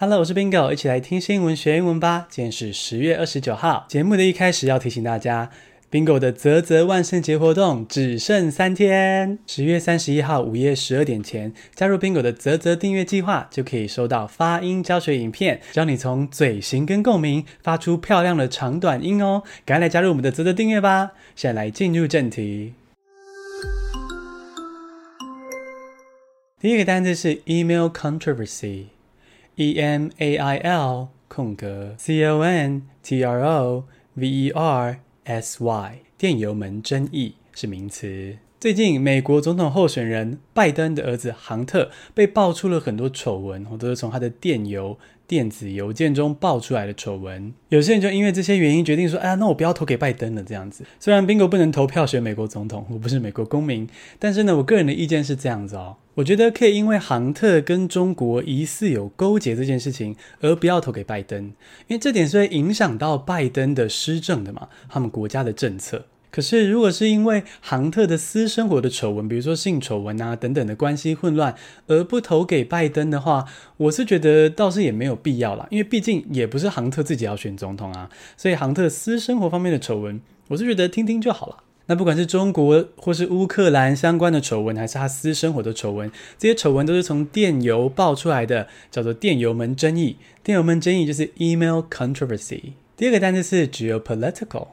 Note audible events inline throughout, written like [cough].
Hello，我是 Bingo，一起来听新闻学英文吧。今天是十月二十九号，节目的一开始要提醒大家，Bingo 的泽泽万圣节活动只剩三天，十月三十一号午夜十二点前加入 Bingo 的泽泽订阅计划，就可以收到发音教学影片，教你从嘴型跟共鸣发出漂亮的长短音哦。赶快来加入我们的泽泽订阅吧！现在来进入正题，第一个单词是 email controversy。E M A I L 空格 C O N T R O V E R S Y 电油门争议是名词。最近，美国总统候选人拜登的儿子杭特被爆出了很多丑闻，都是从他的电邮。电子邮件中爆出来的丑闻，有些人就因为这些原因决定说：“哎呀，那我不要投给拜登了。”这样子。虽然宾国不能投票选美国总统，我不是美国公民，但是呢，我个人的意见是这样子哦。我觉得可以因为杭特跟中国疑似有勾结这件事情，而不要投给拜登，因为这点是会影响到拜登的施政的嘛，他们国家的政策。可是，如果是因为杭特的私生活的丑闻，比如说性丑闻啊等等的关系混乱，而不投给拜登的话，我是觉得倒是也没有必要啦，因为毕竟也不是杭特自己要选总统啊，所以杭特私生活方面的丑闻，我是觉得听听就好了。那不管是中国或是乌克兰相关的丑闻，还是他私生活的丑闻，这些丑闻都是从电邮爆出来的，叫做电邮门争议。电邮门争议就是 email controversy。第二个单词是 geopolitical。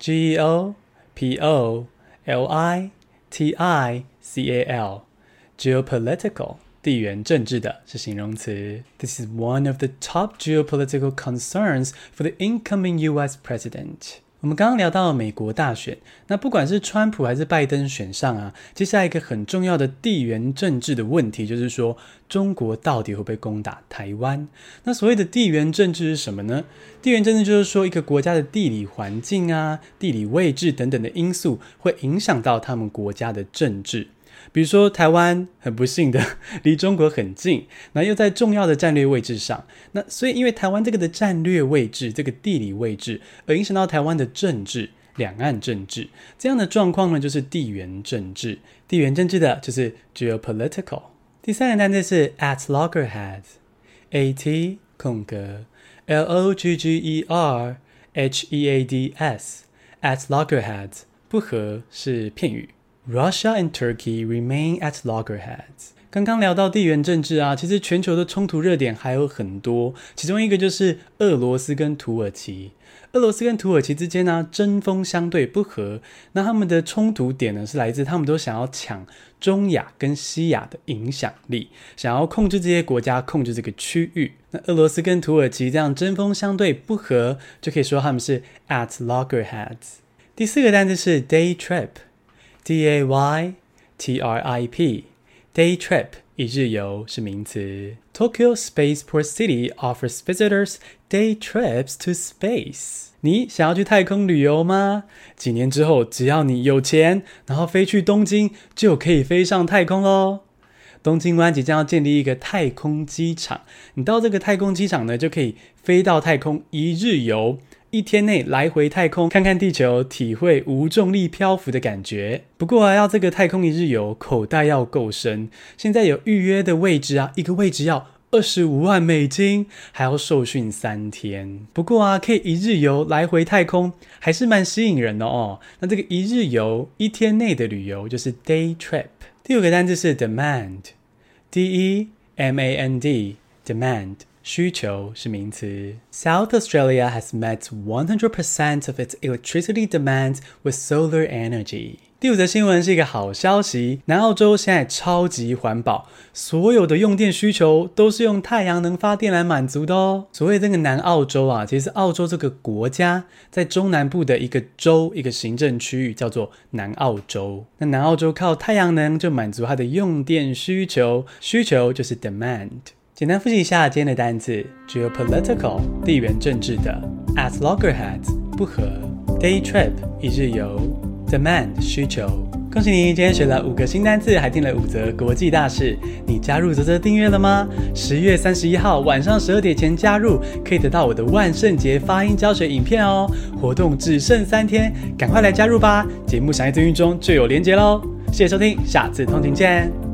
G E O P O L I T I C A L，geopolitical，地缘政治的是形容词。This is one of the top geopolitical concerns for the incoming U.S. president. 我们刚刚聊到美国大选，那不管是川普还是拜登选上啊，接下来一个很重要的地缘政治的问题就是说，中国到底会不会攻打台湾？那所谓的地缘政治是什么呢？地缘政治就是说，一个国家的地理环境啊、地理位置等等的因素，会影响到他们国家的政治。比如说，台湾很不幸的 [laughs] 离中国很近，那又在重要的战略位置上，那所以因为台湾这个的战略位置、这个地理位置，而影响到台湾的政治、两岸政治这样的状况呢，就是地缘政治。地缘政治的就是 geopolitical。第三个单词是 at loggerheads，a t 空格 l o g g e r h e a d s，at loggerheads 不和是片语。Russia and Turkey remain at loggerheads。刚刚聊到地缘政治啊，其实全球的冲突热点还有很多，其中一个就是俄罗斯跟土耳其。俄罗斯跟土耳其之间呢、啊，针锋相对不和，那他们的冲突点呢，是来自他们都想要抢中亚跟西亚的影响力，想要控制这些国家，控制这个区域。那俄罗斯跟土耳其这样针锋相对不和，就可以说他们是 at loggerheads。第四个单词是 day trip。D A Y T R I P，day trip 一日游是名词。Tokyo Spaceport City offers visitors day trips to space。你想要去太空旅游吗？几年之后，只要你有钱，然后飞去东京，就可以飞上太空喽。东京湾即将要建立一个太空机场，你到这个太空机场呢，就可以飞到太空一日游。一天内来回太空看看地球，体会无重力漂浮的感觉。不过啊，要这个太空一日游，口袋要够深。现在有预约的位置啊，一个位置要二十五万美金，还要受训三天。不过啊，可以一日游来回太空，还是蛮吸引人的哦。那这个一日游，一天内的旅游就是 day trip。第五个单字是 demand，D E M A N D，demand。需求是名词。South Australia has met 100% of its electricity demand with solar energy。第五则新闻是一个好消息，南澳洲现在超级环保，所有的用电需求都是用太阳能发电来满足的哦。所谓这个南澳洲啊，其实澳洲这个国家在中南部的一个州，一个行政区域叫做南澳洲。那南澳洲靠太阳能就满足它的用电需求，需求就是 demand。简单复习一下今天的单词：geopolitical 地缘政治的，at loggerheads 不和，day trip 一日游，demand 需求。恭喜你，今天学了五个新单词，还听了五则国际大事。你加入泽泽订阅了吗？十月三十一号晚上十二点前加入，可以得到我的万圣节发音教学影片哦。活动只剩三天，赶快来加入吧！节目详细资讯中就有连结喽。谢谢收听，下次通勤见。